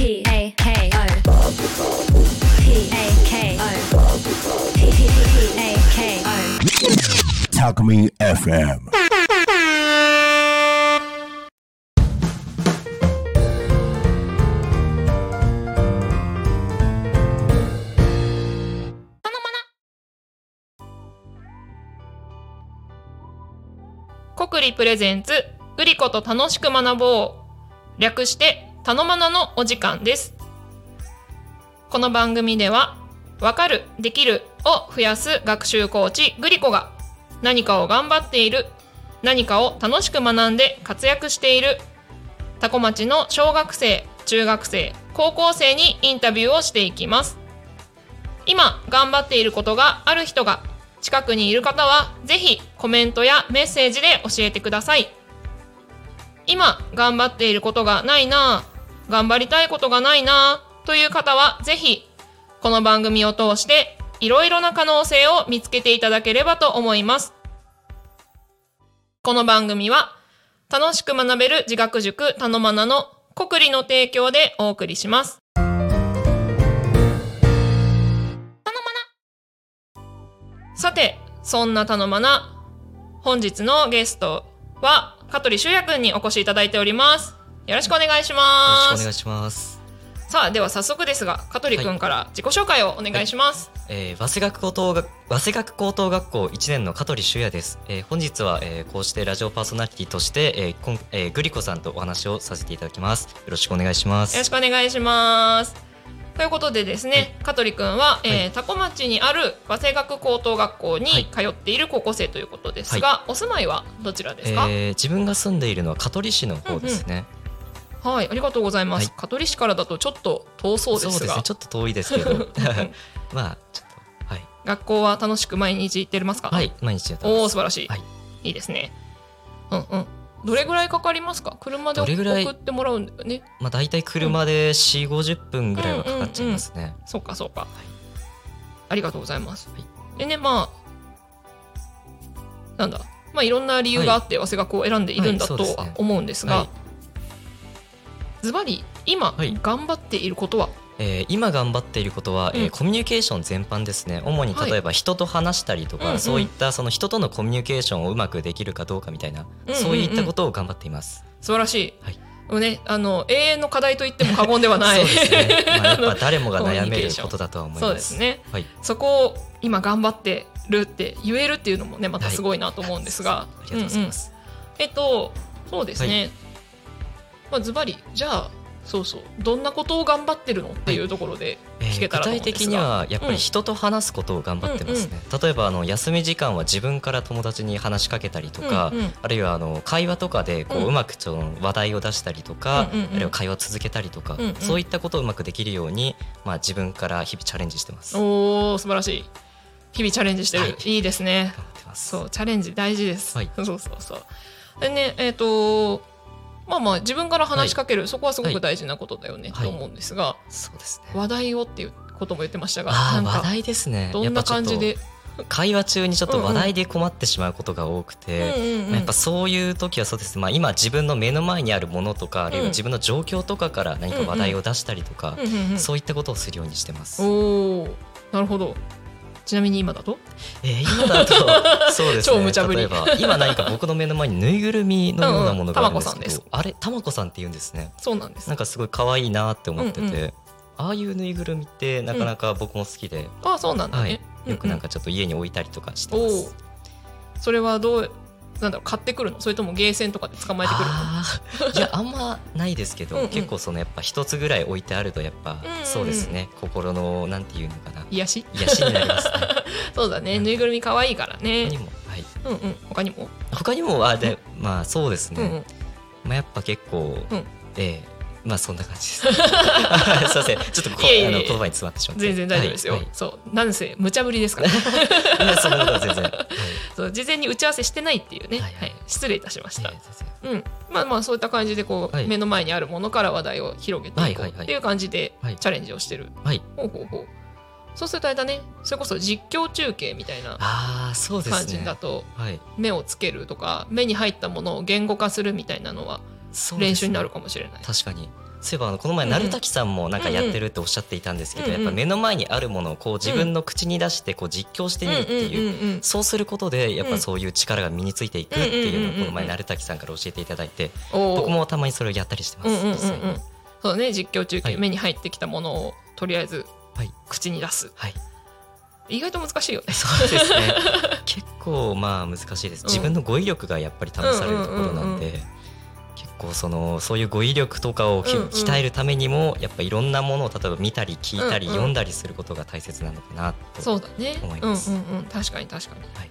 P A K O P A K O P A K O Talk Me FM. 国理プレゼンツグリコと楽しく学ぼう略してたのまなのお時間です。この番組ではわかるできるを増やす学習コーチグリコが何かを頑張っている何かを楽しく学んで活躍しているタコ町の小学生中学生高校生にインタビューをしていきます。今頑張っていることがある人が近くにいる方はぜひコメントやメッセージで教えてください。今頑張っていることがないな頑張りたいことがないなという方はぜひこの番組を通していろいろな可能性を見つけていただければと思います。この番組は楽しく学べる自学塾たのまなの国理の提供でお送りします。たのまなさてそんなたのまな本日のゲストは香取修也くんにお越しいただいておりますよろしくお願いしよますろしくお願いします。さあでは早速ですが香取くんから自己紹介をお願いします、えー、早稲学高等学早稲学高等学校1年の香取修也です。えー、本日は、えー、こうしてラジオパーソナリティとして、えーこんえー、グリコさんとお話をさせていただきます。よろしくお願いします。よろしくお願いしますということでですね、香取くんは、えーはい。多古町にある早稲学高等学校にはい。通っている高校生ということですが、お住まいはどちらですか、えー、自分が住んでいるのは香取市の方ですね。はいありがとうございます、はい。香取市からだとちょっと遠そうですが。ね。ちょっと遠いですけど、まあちょっとはい。学校は楽しく毎日行ってますか？はい毎日やっておます。お素晴らしい、はい。いいですね。うんうんどれぐらいかかりますか？車で送ってもらうんだよね。まあ大体車で4、50分ぐらいはかかっちゃいますね。そうかそうか、ありがとうございます、はい。でねまあなんだ？まあいろんな理由があって早稲学を選んでいるんだとは思うんですがはい。ズバリ今はい。頑張っていることは、えー今頑張っていることは、えーうんコミュニケーション全般ですね。主にはい例えば人と話したりとか、うんうん。そういったその人とのコミュニケーションをうまくできるかどうかみたいな、うんうんそういったことを頑張っています。素晴らしい、はい。もうねあの永遠の課題と言っても過言ではない。そうですね、まあ、やっぱ誰もが悩めることだとは思います。そうですね。はい、そこを今頑張ってるって言えるっていうのもねまたすごいなと思うんですが、ありがとうございます。えっとそうですね、まあズバリじゃあそうそう。どんなことを頑張ってるのっていうところでえー聞けたらと思具体うんですが、的にはやっぱり人と話すことを頑張ってますね、例えばあの休み時間は自分から友達に話しかけたりとか、うんうん。あるいはあの会話とかでこううん。うまくその話題を出したりとか、うんうんうん。あるいは会話を続けたりとか、うんうん。そういったことをうまくできるように、まあ、自分から日々チャレンジしてます。頑おー素晴らしい。日々チャレンジしてる、はい。い、いですね。そうチャレンジ大事です、はい。そうそうそう。でねえっ、とまあまあ自分から話しかける、そこはすごく大事なことだよね、はい。と思うんですがそうですね。話題をっていうことも言ってましたがあ話題ですね。どんな感じで？会話中にちょっと話題で困ってしまうことが多くて、うんうんやっぱそういう時はそうです、まあ、今自分の目の前にあるものとかあるいは自分の状況とかから何か話題を出したりとか、うんうんうん。そういったことをするようにしてます。おーなるほどちなみに今だと？えー今だと そうですね。超無茶ぶり。例えば今何か僕の目の前にぬいぐるみのようなものがあるんですけど、うんうん。あれたまこさんって言うんですね。そうなんです。なんかすごい可愛いなって思ってて、うんうああいうぬいぐるみってなかなか僕も好きで、あそうなんだはねい、、よくなんかかちょっと家に置いたりとかしてまおおす。それはどうなんだろう買ってくるの？それともゲーセンとかで捕まえてくるの？いやあんまないですけどうんうん。結構そのやっぱ一つぐらい置いてあるとやっぱ、うんうん。そうですね。心のなんていうのかな。癒し？癒しになります。ね そうだね。ぬいぐるみ可愛いから他ねにも、はい、うんうん。他にも？他にもあでまあそうですね、うんうん。まあ、やっぱ結構、うん。ええまあそんな感じです。すいません。ちょっとこいあの言葉に詰まってしまって全然大丈夫ですよ、はい。そう。なんせ無茶ぶりですから。そんなことは全然、はい。そう事前に打ち合わせしてないっていうね、ははい。いはい。失礼いたしました、うん、まあまあそういった感じでこう、はい。目の前にあるものから話題を広げていこうっていう感じではい。チャレンジをしてる、はい。ほうほうほう。そうするとあれだね。それこそ実況中継みたいなああそうです感じねだとはい。目をつけるとか目に入ったものを言語化するみたいなのは練習になるかもしれない。確かに。そういえばこの前鳴滝さんもなんかやってるっておっしゃっていたんですけど、やっぱ目の前にあるものをこう自分の口に出してこう実況してみるっていう。そうすることでやっぱそういう力が身についていくっていうのをこの前鳴滝さんから教えていただいて僕もたまにそれをやったりしてます。実際にそう。だね実況中継、はい。目に入ってきたものをとりあえずはい。口に出す。はい。意外と難しいよね。そうですね。結構まあ難しいです。自分の語彙力がやっぱり試されるところなんで。結構そのそういう語彙力とかをきうんうん。鍛えるためにもやっぱいろんなものを例えば見たり聞いたりうんうん。読んだりすることが大切なのかなとそうだね。思います。うんうんうん確かに確かに。はい。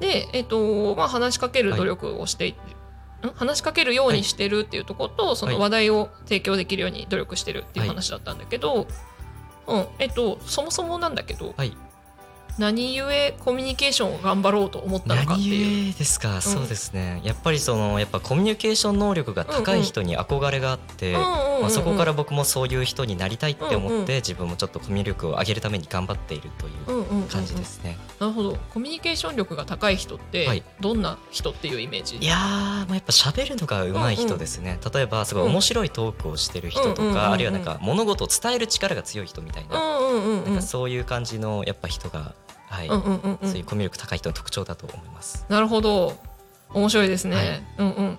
でえっ、とまあ話しかける努力をしていって、ん？話しかけるようにしてるっていうところと、その話題を提供できるように努力してるっていう話だったんだけど、うん。えっ、とそもそもなんだけどはい何故コミュニケーションを頑張ろうと思ったのかっていう。ですか、そうですね。やっぱりそのやっぱコミュニケーション能力が高い人に憧れがあって、うんうんうんうん。まあ、そこから僕もそういう人になりたいって思って、うんうん。自分もちょっとコミュ力を上げるために頑張っているといううんうんうんうん。感じですね。なるほど。コミュニケーション力が高い人って、はい。どんな人っていうイメージ？いやー、まあ、やっぱ喋るのが上手い人ですね、例えばすごい面白いトークをしてる人とか、うんうんうんうん。あるいはなんか物事を伝える力が強い人みたいな,、うんうんうんうん。なんかそういう感じのやっぱ人が、はい。うんうんうんうん。そういうコミュ力高い人の特徴だと思います。なるほど。面白いですね、はい。うんうん。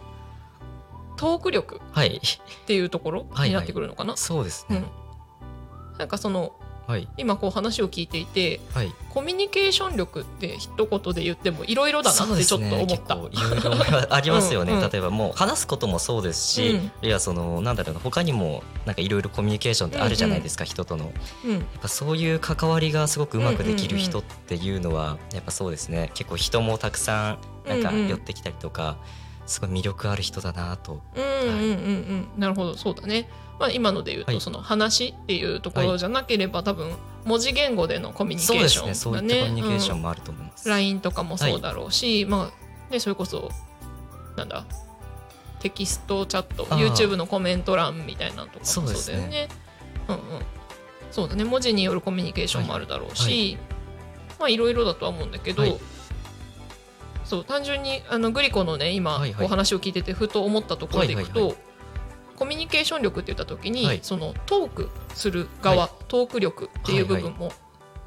トーク力はい、っていうところはいになってくるのかな、そうですね。うん。なんかそのはい。今こう話を聞いていてはい。コミュニケーション力って一言で言ってもいろいろだなってちょっとね思った。結構いろいろありますよね。うんうん。例えばもう話すこともそうですし、うん。いやそのなんだろうな他にもなんかいろいろコミュニケーションってあるじゃないですか、人との。やうん。っぱそういう関わりがすごくうまくできる人っていうのはやっぱそうですね。結構人もたくさんなんかうんうん寄ってきたりとか、すごい魅力ある人だなと。うんうんうんうん。なるほど。そうだね。まあ今ので言うと、はい。その話っていうところじゃなければ、多分文字言語でのコミュニケーションね。そういっただね。コミュニケーショうんンもあると思います。LINE とかもそうだろうし、まあねそれこそなんだテキストチャット YouTube のコメント欄みたいなのとかもそうだよそうですね。うんうん。そうだね。文字によるコミュニケーションもあるだろうし、はい。まあいろいろだとは思うんだけど、はい。そう単純にあのグリコのね今はいはい。お話を聞いててふと思ったところでいくと、はいはいコミュニケーション力って言った時に、はい。そのトークする側、はい。トーク力っていう部分も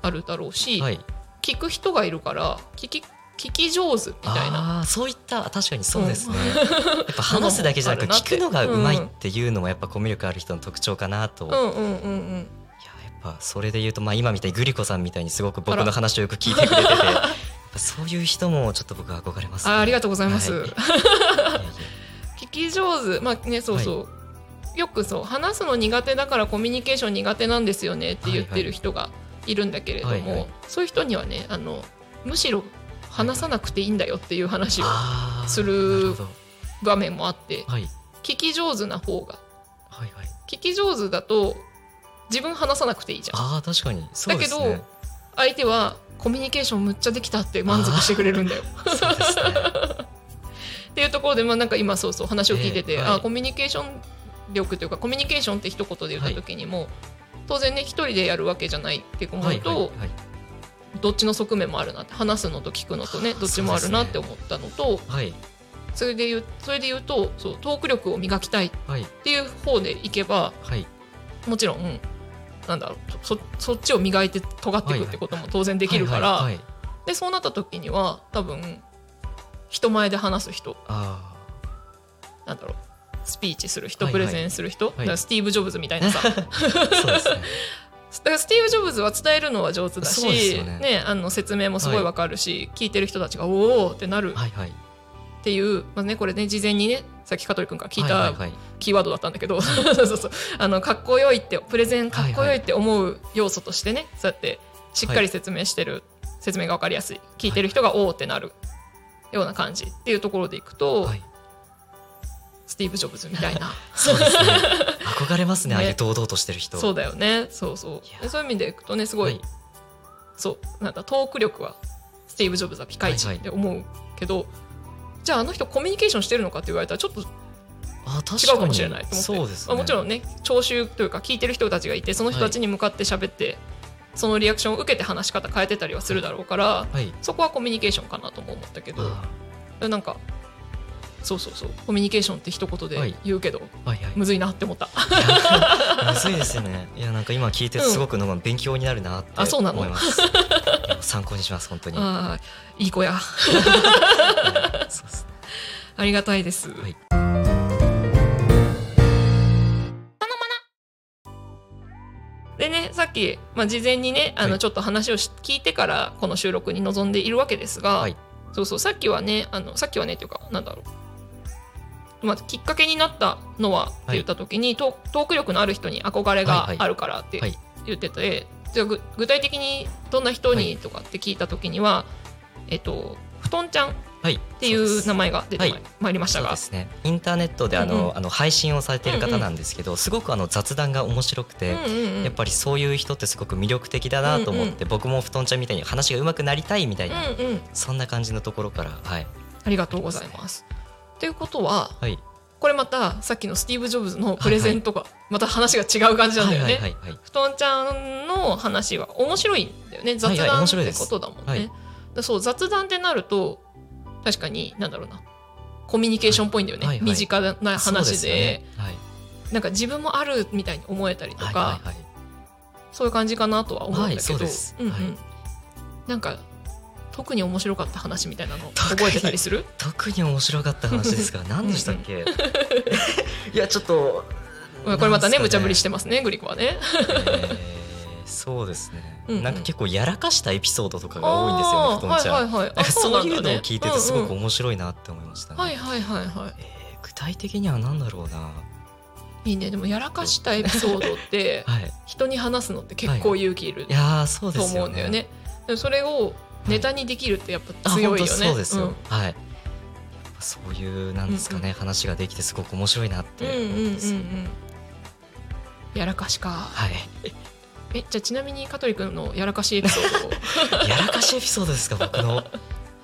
あるだろうし、はい、聞く人がいるから聞き聞き上手みたいな。そういった確かにそうですね、やっぱ話すだけじゃなく 聞くのがうまいっていうのもやっぱコミュ力ある人の特徴かなと、うん。うんうんうんやっぱそれで言うと、まあ、今みたいにグリコさんみたいにすごく僕の話をよく聞いてくれててそういう人もちょっと僕は憧れます、あありがとうございます。はい。聞き上手。まあねそうそう、よくそう話すの苦手だからコミュニケーション苦手なんですよねって言ってる人がいるんだけれども、はいはい。そういう人にはねあのむしろ話さなくていいんだよっていう話をする場面もあってはい。聞き上手な方がはいはい。聞き上手だと自分話さなくていいじゃん。ああ確かに。そうですね。だけど相手はコミュニケーションむっちゃできたって満足してくれるんだよ。っていうところで、まあ、なんか今そうそう話を聞いてて、えーはい。あコミュニケーション力というかコミュニケーションって一言で言った時にも、当然ね一人でやるわけじゃないって思うと、はいはいはい。どっちの側面もあるなって話すのと聞くのとねどっちもあるなって思ったのとはい。それで言うそれで言うとそうトーク力を磨きたいっはい。ていう方でいけばはい。もちろん、うんなんだろうそそっちを磨いて尖っていくってことも当然できるから、はいはいはい。でそうなった時には多分人前で話す人あなんだろうスピーチする人、はいはい。プレゼンする人、い。だからスティーブ・ジョブズみたいなさ。スティーブ・ジョブズは伝えるのは上手だし、よね。あの説明もすごいわかるし、聞いてる人たちがおおってなるはいはい。っていう、まあね、これね事前にねさっき香取君から聞いたはいはいはい。キーワードだったんだけど、そうそうそう。あのかっこよいってプレゼンかっこよいって思う要素としてね、そうやってしっかり説明してる、説明がわかりやすい。聞いてる人がおおってなるような感じっていうところでいくと、はいスティーブ・ジョブズみたいな。そうですね。憧れますねね。ああいう堂々としてる人。そうだよね。そうそう。そういう意味でいくとねすごい、はい。そうなんだトーク力はスティーブ・ジョブズはピカイチって思うけど、じゃああの人コミュニケーションしてるのかって言われたらちょっとあ確かに。違うかもしれないと思って。そうですね。まあもちろんね聴衆というか聞いてる人たちがいてその人たちに向かって喋って、そのリアクションを受けて話し方変えてたりはするだろうから、はい。そこはコミュニケーションかなとも思ったけど。あなんかそうそうそう。コミュニケーションって一言で言うけど、はいはい。むずいなって思った。むずいですよね。いやなんか今聞いてすごくなんか勉強になるなってあそうなの？思います、い や参考にします本当に。いい子や。ありがたいです、はい。でねさっき、まあ、事前にねあはい。のちょっと話をし聞いてからこの収録に臨んでいるわけですが、はい。そうそうさっきはねあのさっきはねっていうかなんだろう、まあ、きっかけになったのはって言った時に、トトーク力のある人に憧れがあるからってはい言ってて、じゃあぐ具体的にどんな人にはいとかって聞いた時には、えっと布団ちゃんっはい。ていう名前が出てまい,、はい。りましたが。そうですね。インターネットであの、うんうん。あの配信をされている方なんですけど、すごくあの雑談が面白くて、うんうんうん。やっぱりそういう人ってすごく魅力的だなと思って、僕も布団ちゃんみたいに話が上手くなりたいみたいな、うんうん、そんな感じのところからはい。ありがとうございます。ということははい。これまたさっきのスティーブ・ジョブズのプレゼンとか、また話が違う感じなんだよね。はいはいはいはい。布団ちゃんの話は面白いんだよね。雑はいはい談ってことだもんね。はい。だそう雑談ってなると確かになんだろうな。コミュニケーションっぽいんだよね、はいはいはい。身近な話で。ね。はい。なんか自分もあるみたいに思えたりとか、はいはいはい。そういう感じかなとは思うんだけど、うんうん。はい。なんか特に面白かった話みたいなの覚えてたりする？特に面白かった話ですが 何でしたっけ？いやちょっとこれまたね無茶ぶりししてますねグリコはね。そうですね、うんうん。なんか結構やらかしたエピソードとかが多いんですよねあー布団ちゃん、はいはいはい。そういうのを聞いててすごく面白いなって思いましたね、はいはいはい。はえー具体的には何だろうな。いいいね。でもやらかしたエピソードって はい。人に話すのって結構勇気いるいやーそうでとすよね。思うんだよね。でもそれをネタにできるってやっぱ強いよね。そうですよ、んはい。そういうなんですかね、話ができてすごく面白いなってうんうんうん思うんです、うん。やらかしか。はい。えじゃあちなみに香取君のやらかしエピソードを。やらかしエピソードですか僕の。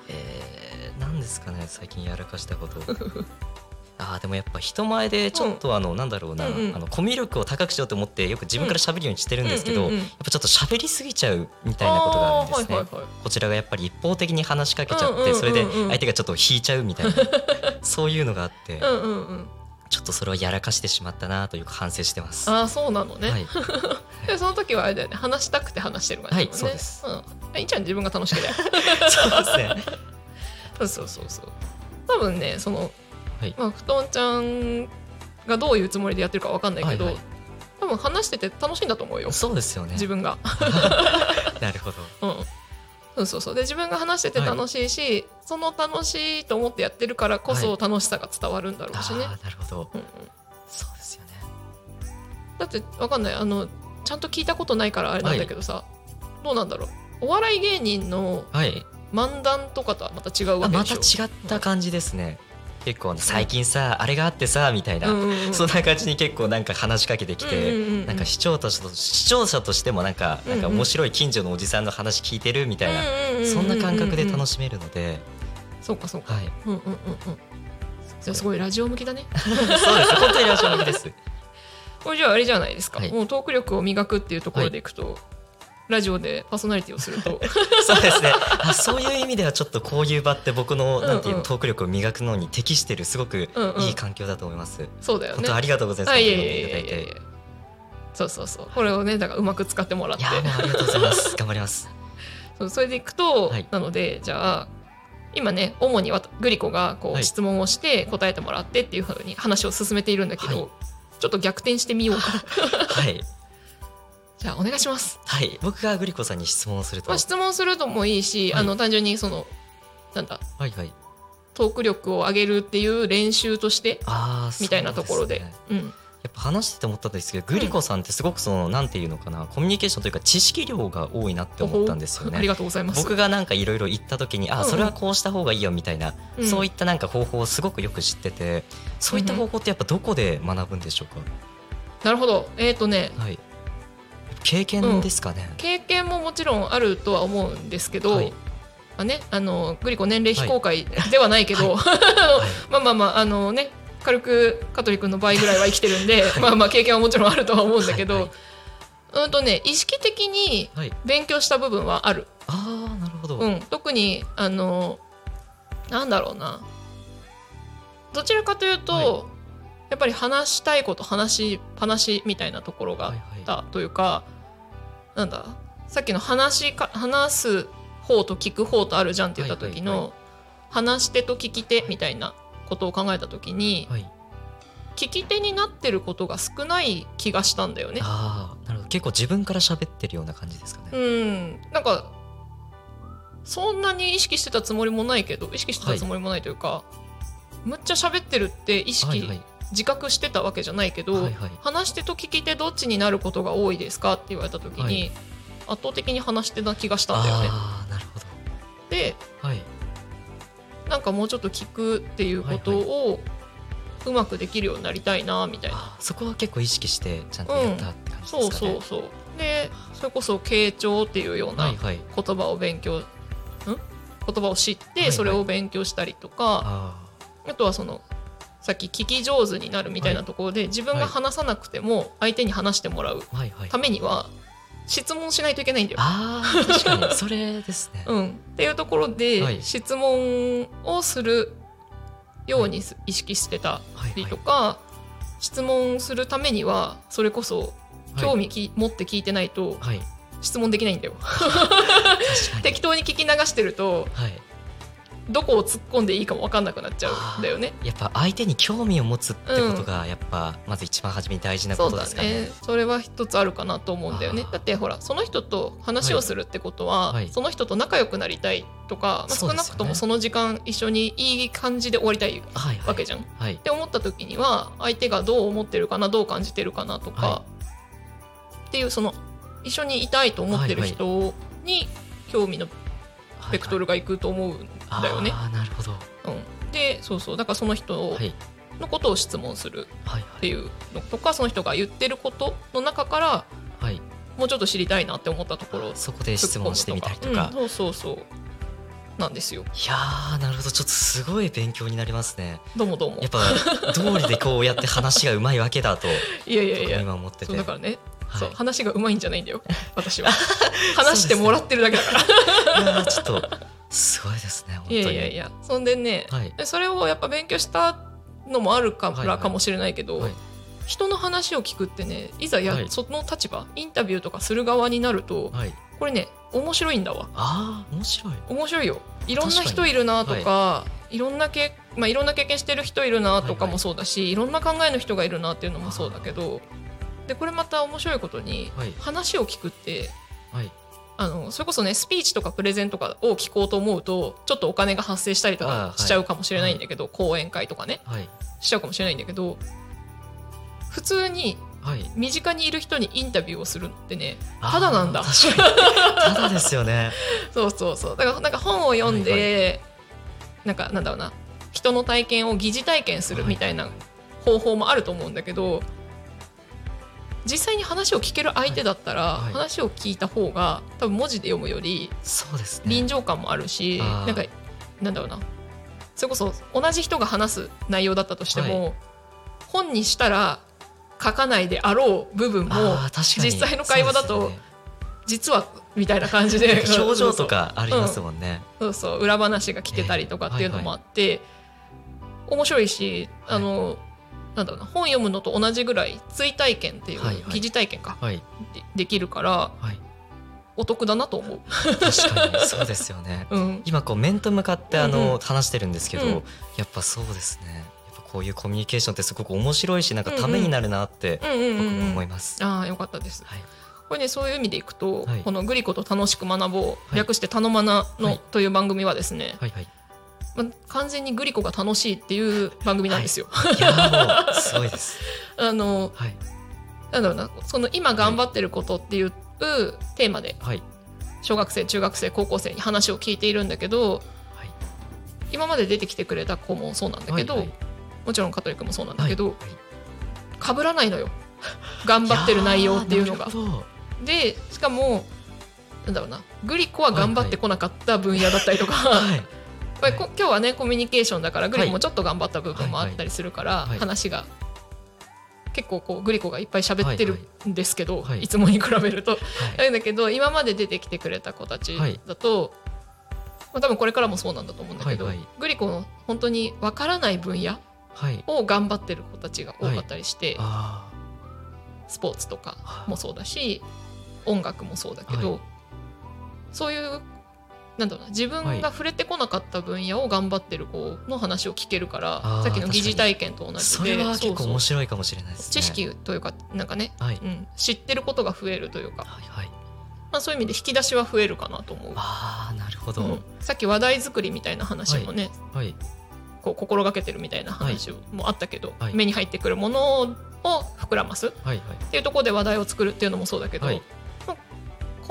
えー、何ですかね最近やらかしたことあーでもやっぱ人前でちょっとあの、なんだろうな、あのコミュ力を高くしようと思ってよく自分から喋るようにしてるんですけど、やっぱちょっと喋りすぎちゃうみたいなことがあるんですね、こちらがやっぱり一方的に話しかけちゃって、それで相手がちょっと引いちゃうみたいな そういうのがあって。ちょっとそれをやらかしてしまったなというか反省してます。ああそうなのね。はい、でその時はあれだよね話したくて話してる感じね。はいそうですうん。いいじゃん自分が楽しければ。そうですね。そうそうそうそう。多分ねその、はいまあ布団ちゃんがどういうつもりでやってるかわかんないけど、はいはい多分話してて楽しいんだと思うよ。そうですよね。自分が。なるほど。うん。そうそうそうで自分が話してて楽しいし、その楽しいと思ってやってるからこそは楽しさが伝わるんだろうしね。ああ、なるほど。うんうん、そうですよね。だってわかんないあのちゃんと聞いたことないからあれなんだけどさ、どうなんだろうお笑い芸人のはい。漫談とかとはまた違うわけあまたでしょ違った感じですね。結構最近さ、あれがあってさみたいな、そんな感じに結構なんか話しかけてきて、なんか視聴者と視聴者としてもなんかなんか面白い近所のおじさんの話聞いてるみたいな、そんな感覚で楽ししめるので、そうかそうか、はい。うんうんうんうん。じゃあすごいラジオ向きだね。そうです。本当にラジオ向きです。これじゃああれじゃないですか、はい。もうトーク力を磨くっていうところでいくと、ラジオでパーソナリティをすると。そうですね。あそういう意味ではちょっとこういう場って僕のうんうん。なんていうのトーク力を磨くのに適してるすごくうんうん。いい環境だと思います。そうだよね。本当ありがとうございます。はいいやいやいやいそうそうそう。これをねだからうまく使ってもらって。いやありがとうございます。頑張ります。そうそれでいくと、はい。なのでじゃあ今ね主にグリコがこはい。う質問をして答えてもらってっていうふうに話を進めているんだけど、はい。ちょっと逆転してみようか。はいじゃあお願いします、はい。僕がグリコさんに質問をすると、まあ、質問するともいいし、はい。あの単純にそのなんだはいはい。トーク力を上げるっていう練習としてああみたいなところで。そうすねうん。やっぱ話してて思ったんですけど、グリコさんってすごくそのなんていうのかなコミュニケーションというか知識量が多いなって思ったんですよおほありね。がとうございます。僕がなんかいろいろ言った時に、あうんうん。それはこうした方がいいよみたいな、うん。そういったなんか方法をすごくよく知ってて、そういった方法ってやっぱどこで学ぶんでしょうか？なるほど。えっ、とねはい。経験ですかね。経験ももちろんあるとは思うんですけど、はい。まあね、あのグリコ年齢非公開ではないけど、はい。まあまあまああのね軽く香取君の倍ぐらいは生きてるんで、まあまあ経験はもちろんあるとは思うんだけど、はい。はいうんとね意識的にはい。勉強した部分はある、ああなるほど。うん、特にあのなんだろうな。どちらかというと、はい。やっぱり話したいこと話しっぱなしみたいなところがたというか、なんださっきの話しか話す方と聞く方とあるじゃんって言った時の、はいはい話し手と聞き手みたいなことを考えた時に、はい。聞き手になってることが少ない気がしたんだよね。ああなるほど。結構自分から喋ってるような感じですかね、うん、なんかそんなに意識してたつもりもないけど意識してたつもりもないというか、むっちゃ喋ってるって意識、はいはい自覚してたわけじゃないけど、はいはい。話し手と聞き手どっちになることが多いですかって言われた時に、はい。圧倒的に話し手な気がしたんだよね。ああなるほど。ではい。なんかもうちょっと聞くっていうことをうまくできるようになりたいなみたいな。あーそこは結構意識してちゃんとやったって感じでそうすかね、そうそう。でそれこそ傾聴っていうようなはいはい。言葉を勉強、ん？言葉を知っはいはい。てそれを勉強したりとか、ああとはそのさっき聞き上手になるみたいなところで、自分が話さなくても相手に話してもらうためには質問しないといけないんだよ。ああ確かに。それですね、うん、っていうところで、はい。質問をするようにす意識してたりとか、質問するためにはそれこそ興味き、持って聞いてないとはい。質問できないんだよ。適当に聞き流してるとはいどこを突っ込んでいいかも分かんなくなっちゃうんだよね。やっぱ相手に興味を持つってことがやっぱまず一番初めに大事なことですかね。ね。それは一つあるかなと思うんだよね。だってほらその人と話をするってことは、はい。その人と仲良くなりたいとか、まあ少なくともその時間一緒にいい感じで終わりたいはいはい。わけじゃん。っはい。て思った時には相手がどう思ってるかなどう感じてるかなとか、はっていうその一緒にいたいと思ってる人に興味のベクトルがいくと思うんだよね。なるほど。うん、でそうそうだからその人はいのことを質問するはいっていうのとかその人が言ってることの中からはいはい。もうちょっと知りたいなって思ったところをそこで質問してみたりとか。うんそうそうそうなんですよいやーなるほどちょっとすごい勉強になりますね。どうもどうもやっぱ道理でこうやって話がうまいわけだと いやいやいや今思ってて。だからね、はい。そう話がうまいんじゃないんだよ。私は。話してもらってるだけだから、いやーちょっと すごいですね本当に。いやいやいや。そんでね、はい。それをやっぱ勉強したのもあるかはいはい。らかもしれないけど、はい。人の話を聞くってねいざや、はい。その立場インタビューとかする側になるとはい。これね面白いんだわ。ああ面白い。面白いよ。いろんな人いるなとかい。ろんなけ、まあ、いろんな経験してる人いるなとかもそうだし、いろんな考えの人がいるなっていうのもそうだけどでこれまた面白いことにはい。話を聞くってはい。あのそれこそねスピーチとかプレゼンとかを聞こうと思うとちょっとお金が発生したりとあーはい。かしちゃうかもしれないんだけど、講演会とかね。はい。しちゃうかもしれないんだけど普通にはい。身近にいる人にインタビューをするってねただなんだ。あー確かに。ただですよね。そうそうそう。だからなんか本を読んで、なんかなんだろうな。人の体験を疑似体験するみたいな方法もあると思うんだけど実際に話を聞ける相手だったら、はい。はい。話を聞いた方が多分文字で読むよりそうですね。臨場感もあるし、あー。なんかなんだろうな。それこそ同じ人が話す内容だったとしても、は本にしたら書かないであろう部分も実際の会話だとね。実はみたいな感じで 表情とかありますもんね。そうそう裏話が聞けたりとかっていうのもあって、面白いしはいあの、なんだろうな本読むのと同じぐらい追体験っていう、はいはい疑似体験かはいでできるからはい。お得だなと思う。確かに そうですよね。うん、今こう面と向かってあの、話してるんですけど、うんやっぱそうですね。やっぱこういうコミュニケーションってすごく面白いしなんかためになるなって僕も思います。ああよかったです。はいこれねそういう意味でいくと、はいこの「グリコと楽しく学ぼう」い略して「たのまなの」はいという番組はですね、はいはい。まあ、完全にグリコが楽しいっていう番組なんですよ。いやーもうすごいです。あのはい。なんだろうなその今頑張ってることっていうテーマではい。小学生中学生高校生に話を聞いているんだけどはい。今まで出てきてくれた子もそうなんだけど、はいはい。もちろん香取君もそうなんだけど、はい被らないのよ。頑張ってる内容っていうのが。でしかもなんだろうなグリコは頑張ってこなかった分野だったりとか、はいこれこ今日はねコミュニケーションだからグリコもちょっと頑張った部分もあったりするから、はいはい。話が結構こうグリコがいっぱい喋ってるんですけど、はい。はいいつもに比べると。はい。だけど今まで出てきてくれた子たちだと、まあ、多分これからもそうなんだと思うんだけど、はいはい。グリコの本当にわからない分野はい。を頑張ってる子たちが多かったりして、あスポーツとかあもそうだし音楽もそうだけど、はい。そういうなんだろうな自分が触れてこなかった分野を頑張ってる子の話を聞けるから、あーさっきの疑似体験と同じで。それは結構面白いかもしれないですね。知識というかなんかね、はい。うん、知ってることが増えるというか、はいはい。まあ、そういう意味で引き出しは増えるかなと思う。ああなるほど、うん。さっき話題作りみたいな話もね、はい。こう心がけてるみたいな話もあったけど、はい。目に入ってくるものを膨らます。っはいはい。ていうところで話題を作るっていうのもそうだけど、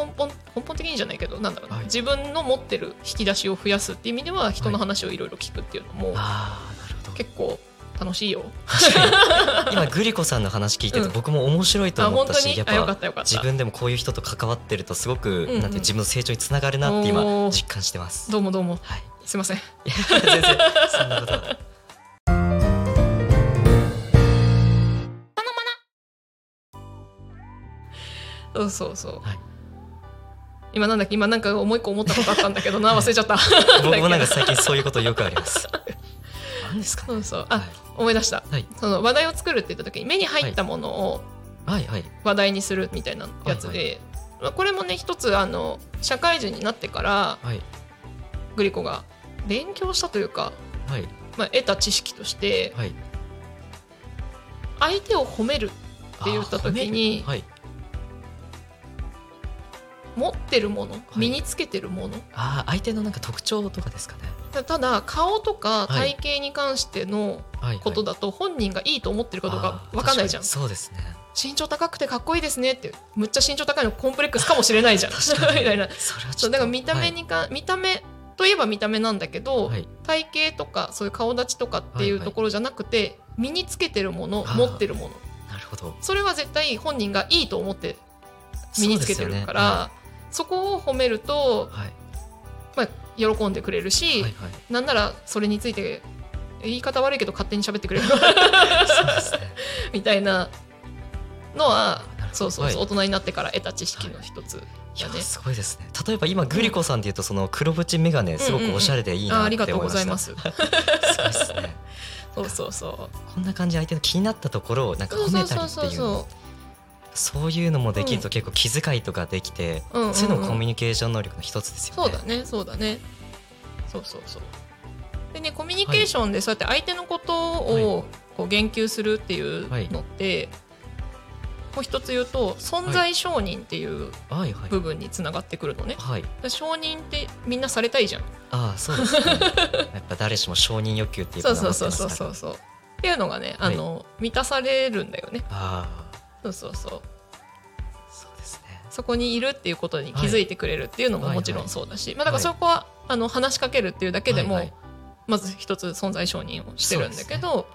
根本根本的にじゃないけどなんだろうな、はい自分の持ってる引き出しを増やすっていう意味では人の話をいろいろ聞くっていうのもああなるほど結構楽しいよ。今グリコさんの話聞いててうん僕も面白いとあ思ったし、本当に？やっぱ。自分でもこういう人と関わってるとすごく、んうんなんて自分の成長につながるなって今実感してます。どうもどうもはい。すいません。いや全然そんなことは。そうそうそう。はい今なんだっけ？今なんかもう一個思ったことあったんだけどな 忘れちゃった。僕もなんか最近そういうことよくあります。何ですか？ね。そうそうあ、はい思い出した。はいその話題を作るって言った時に目に入ったものをはいはい話題にするみたいなやつで、まあこれもね一つあの社会人になってからはいグリコが勉強したというか、はいまあ、得た知識としてはい。相手を褒めるって言った時にはい。持ってるものい。身につけてるもの、ああ相手のなんか特徴とかですかね。ただ顔とかはい。体型に関してのはい、はい。ことだと本人がいいと思ってるかどうか分かんないじゃん。そうですね。身長高くてかっこいいですねってむっちゃ身長高いのコンプレックスかもしれないじゃん。みたいな。それだから見た目にか、見た目といえば見た目なんだけど、はい、はい体型とかそういう顔立ちとかっていうところじゃなくて、身につけてるもの持ってるもの。なるほど。それは絶対本人がいいと思って身につけてるからそ,、こを褒めると、はいまあ、喜んでくれるし、はいはい。なんならそれについて言い方悪いけど勝手に喋ってくれる。みたいなのはそうそうそう、はい大人になってから得た知識の一ついやだね。すごいですね。例えば今グリコさんっていうとその黒縁メガネすごくおしゃれでいいなってあありがとう思いました。ございます。すごいですね。そうそうそう。こんな感じで相手の気になったところをなんか褒めたりっていうのそういうのもできると結構気遣いとかできて、うんそういうのもコミュニケーション能力の一つですよね。そうだねそうだね。そうそうそう。でねコミュニケーションでそうやって相手のことをこう言及するっていうのって、もう一つ言うと存在承認っていうはい。はい。部分につながってくるのね、はい。で承認ってみんなされたいじゃん。ああそうですね。やっぱ誰しも承認欲求っていうそうかそうそうそうそうそうっていうのがねあの、満たされるんだよね。あそうそうそう。あそうですね。そこにいるっていうことに気づいてくれるっていうのもはいもちろんそうだし、まあ、だからそこは、あの話しかけるっていうだけでも、まず一つ存在承認をしてるんだけど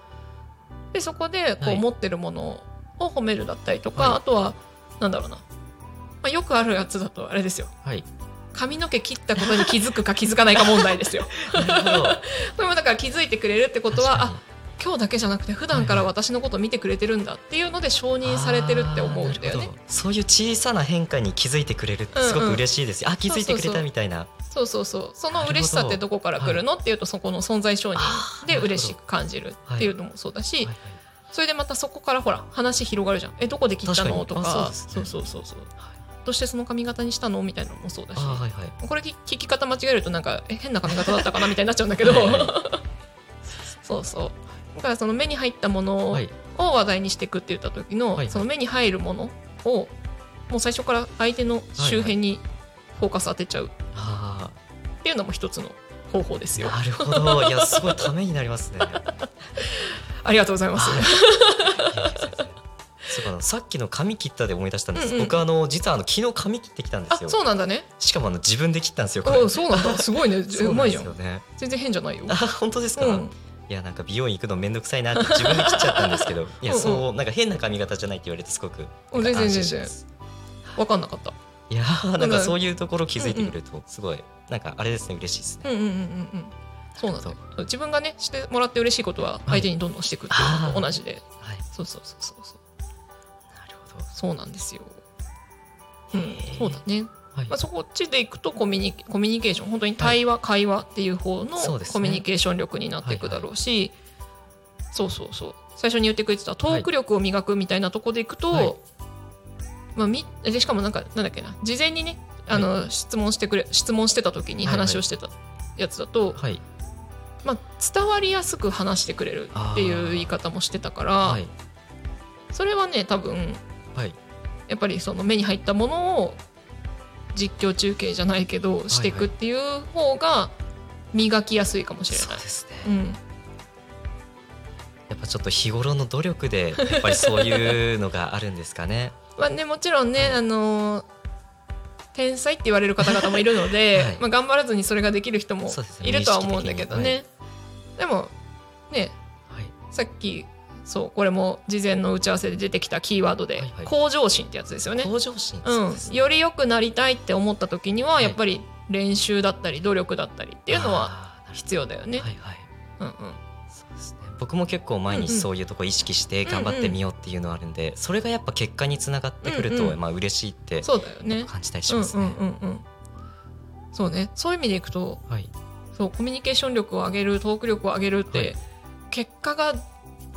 で、そこでこはい。う持ってるものを褒めるだったりとか、はい。あとはなんだろうな、まあ、よくあるやつだとあれですよ。はい。髪の毛切ったことに気づくか気づかないか問題ですよ。これもだから気づいてくれるってことはあ今日だけじゃなくて普段から私のこと見てくれてるんだっていうので承認されてるって思うんだよね。そういう小さな変化に気づいてくれるってすごく嬉しいですよ、あ気づいてくれたみたいな。そうそうそう。その嬉しさってどこから来るのっていうとそこの存在承認で嬉しく感じるっていうのもそうだし、はい。はいそれでまたそこからほら話広がるじゃん。えどこで切ったの？とか。あそうそうそうそうどうしてその髪型にしたの？みたいなのもそうだし。はいはい。これ聞聞き方間違えるとなんかえ変な髪型だったかな？みたいになっちゃうんだけど。はいはい。そうそうだからその目に入ったものはい。を話題にしていくって言った時の、その目に入るものをもう最初から相手の周辺にフォーカス当てちゃう。あ。っていうのも一つの方法ですよ。ーなるほど。いやすごいためになりますね。ありがとうございます。はい。そうかな。さっきの髪切ったで思い出したんです、うんうん。僕あの実はあの昨日髪切ってきたんであすよ。そうなんだね。しかもあの自分で切ったんですよこれおそうなんだ。すごいね。そうまいじゃん。よね全然変じゃないよ。あ本当ですか、うん。いやなんか美容院行くのめんどくさいなって 自分で切っちゃったんですけどいやそうなんか変な髪型じゃないって言われてすごく全然全然安心しますわかんなかった。いやーなんかそういうところ気づいてくれるとすごいなんかあれですね嬉しいですね。うんうんうんうんうん。そうなんだよ。自分がねしてもらって嬉しいことは相手にどんどんしていくっていうのと同じで。はい。そうそうそうそうそう。なるほど。そうなんですよ。うん。そうだね。はい。まあ、そこっちでいくとコミュニコミュニケーション本当に対話、会話っていう方のコミュニケーション力になっていくだろうし、そうそうそう。最初に言ってくれてたトーク力を磨くみたいなところでいくと、はい。まあ、みでしかもなんかなんだっけな。事前にねあの、質問してくれ質問してた時にはいはい。話をしてたやつだと、はい。まあ、伝わりやすく話してくれるっていう言い方もしてたから、はい。それはね多分はい。やっぱりその目に入ったものを実況中継じゃないけどしていくっていう方が磨きやすいかもしれない。そうですね。うん。やっぱちょっと日頃の努力でやっぱりそういうのがあるんですかね。まあね、もちろんね、あのー天才って言われる方々もいるので、はい。まあ、頑張らずにそれができる人もいるとは思うんだけどね。でもねはい。さっきそうこれも事前の打ち合わせで出てきたキーワードで、はいはい。向上心ってやつですよね。向上心うん。より良くなりたいって思った時には、はいやっぱり練習だったり努力だったりっていうのは必要だよね。はいはい。うんうん。そうですね。僕も結構毎日そういうとこ意識して頑張ってみようっていうのはあるんで、それがやっぱ結果につながってくると、うんうん。まあ嬉しいってそうだよね。感じたりしうんますね。うんうんうん。そうね。そういう意味でいくと、はい、そうコミュニケーション力を上げるトーク力を上げるって、はい。結果が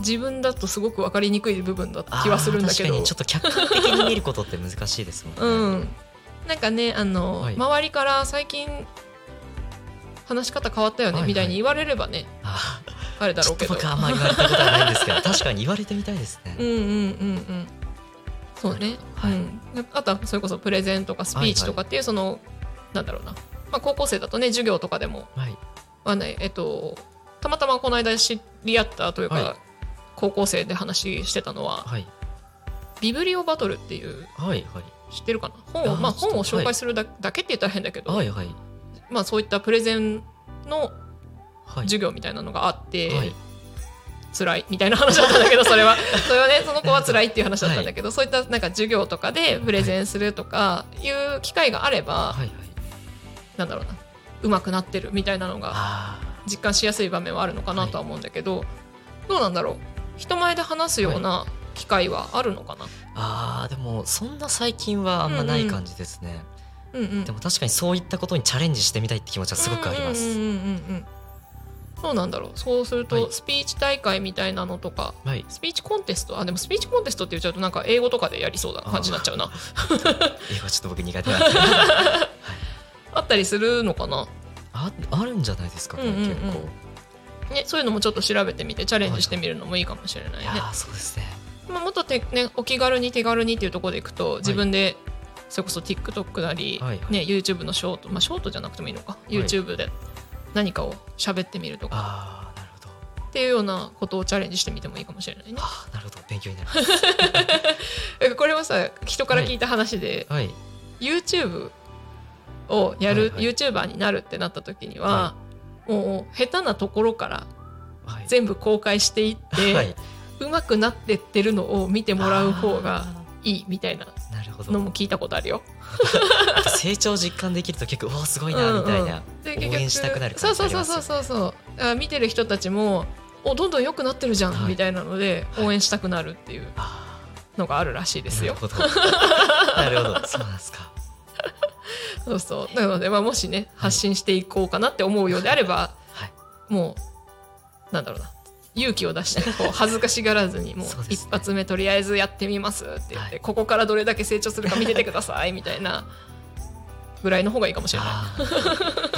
自分だとすごく分かりにくい部分だった気はするんだけど。あー確かに。ちょっと客観的に見ることって難しいですもんね。うん。なんかねあの、はい。周りから最近話し方変わったよね、はいはい。みたいに言われればねああれだろうけど。僕あんまり言われたことはないんですけど 確かに言われてみたいですね。うんうんうんうん。そうね、はい。うん、あとはそれこそプレゼンとかスピーチとかっていうその、なんだろうな、まあ、高校生だとね授業とかでも。はい。はねえっとたまたまこの間知り合ったというか、はい高校生で話してたのははい。ビブリオバトルっていうはいはい。知ってるかな？本をまあ、本を紹介するだ,、だけって言ったら変だけど、はいはい。まあ、そういったプレゼンのはい。授業みたいなのがあって、はい。辛いみたいな話だったんだけど それは。それはねその子は辛いっていう話だったんだけど、そういったなんか授業とかでプレゼンするとかい。う機会があれば、はいはい。なんだろうな上手くなってるみたいなのがあ実感しやすい場面はあるのかなとは思うんだけど、どうなんだろう？人前で話すような機会はあるのかな、ーあーでもそんな最近はあんまない感じですね。うん。うん、でも確かにそういったことにチャレンジしてみたいって気持ちはすごくあります。うんうなんだろう。そうすると、はい。スピーチ大会みたいなのとかはい。スピーチコンテスト？あでもスピーチコンテストって言っちゃうとなんか英語とかでやりそうな感じになっちゃうな。英語ちょっと僕苦手なんで。あったりするのかな、ああるんじゃないですかね、うんうんうん。結構。ね、そういうのもちょっと調べてみてチャレンジしてみるのもいいかもしれないね、い。そうですね。まあ、もっとて、ね、お気軽に手軽にっていうところでいくと自分でそれこそ TikTok なり、はいはい。ね、YouTube のショート、まあ、ショートじゃなくてもいいのか、い。YouTube で何かを喋ってみるとか。なるほど。っていうようなことをチャレンジしてみてもいいかもしれないね。ああなるほど。勉強になります。えこれはさ人から聞いた話で、はい。YouTube をやる、はいはい。YouTuber になるってなった時には、もう下手なところからはい。全部公開していって、はい。上手くなってってるのを見てもらう方がいいみたいなあーなるほど。のも聞いたことあるよ。成長実感できると結構おおすごいなみたいな、で応援したくなるそう感じそうそうありますよねそうそうそうあ見てる人たちもおどんどん良くなってるじゃん、はいみたいなのではい応援したくなるっていうあのがあるらしいーですよ。なるほど。なるほど。そうなんですか。そうそうなので、まあ、もしね発信していこうかなって思うようであれば、はい。もうなんだろうな勇気を出してこう 恥ずかしがらずにもう一発目とりあえずやってみますって言って、はいここからどれだけ成長するか見ててくださいみたいなぐらいの方がいいかもしれない。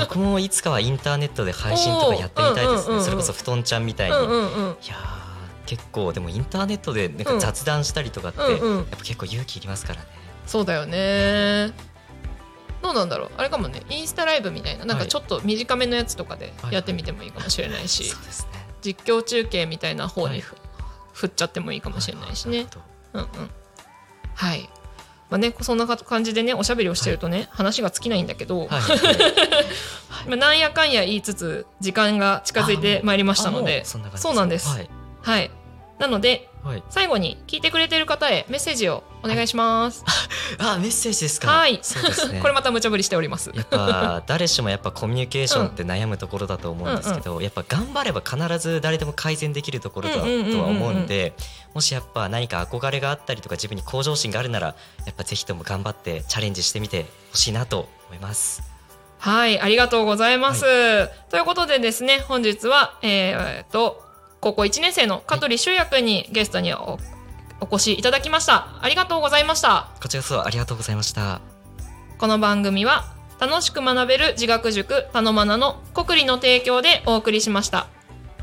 僕もいつかはインターネットで配信とかやってみたいですね。それこそ布団ちゃんみたいに。うんいうんうんやー結構でもインターネットでなんかうん雑談したりとかって、やっぱ結構勇気いりますからね。そうだよねどうなんだろう。あれかもねインスタライブみたいななんかはい。ちょっと短めのやつとかでやってみてもいいかもしれないし。実況中継みたいな方はい。にふ、振っちゃってもいいかもしれないしね。うんうん。はい。まあねそんな感じでねおしゃべりをしてるとね、話が尽きないんだけど、はい。はい。まあ、なんやかんや言いつつ時間が近づいてまいりましたのでうそうなんです。はい。はい。なのではい。最後に聞いてくれてる方へメッセージをお願いします、あメッセージですか。はいそうですね。これまた無茶ぶりしておりますやっぱ誰しもやっぱコミュニケーションって悩むところだと思うんですけど、やっぱ頑張れば必ず誰でも改善できるところだとうんうんうんうんうんは思うんでもしやっぱ何か憧れがあったりとか自分に向上心があるならやっぱぜひとも頑張ってチャレンジしてみてほしいなと思います。はい、ありがとうございます。ということでですね、本日は、えーえーっと、高校1年生の香取修也くんにゲストにおお越しいただきました。ありがとうございました。こちらこそありがとうございました。この番組は楽しく学べる自学塾たのまなの国理の提供でお送りしました。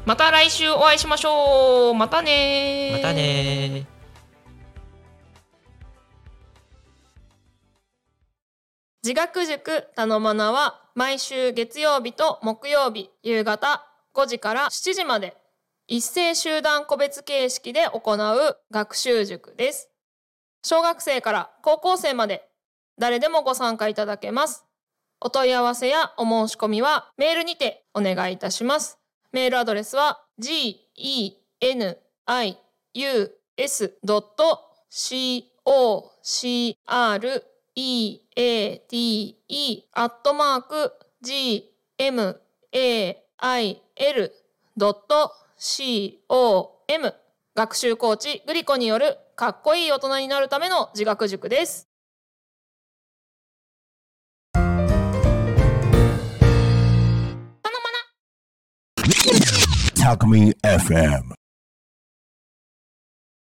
また来週お会いしましょう。またねまたねー。自学塾たのまなは毎週月曜日と木曜日夕方5時から7時まで一斉集団個別形式で行う学習塾です。小学生から高校生まで誰でもご参加いただけます。お問い合わせやお申し込みはメールにてお願いいたします。メールアドレスは g e n i u s c o c r e a t e アットマーク g c o m 学習コーチグリコによるかっこいい大人になるための自学塾です。タクミ FM.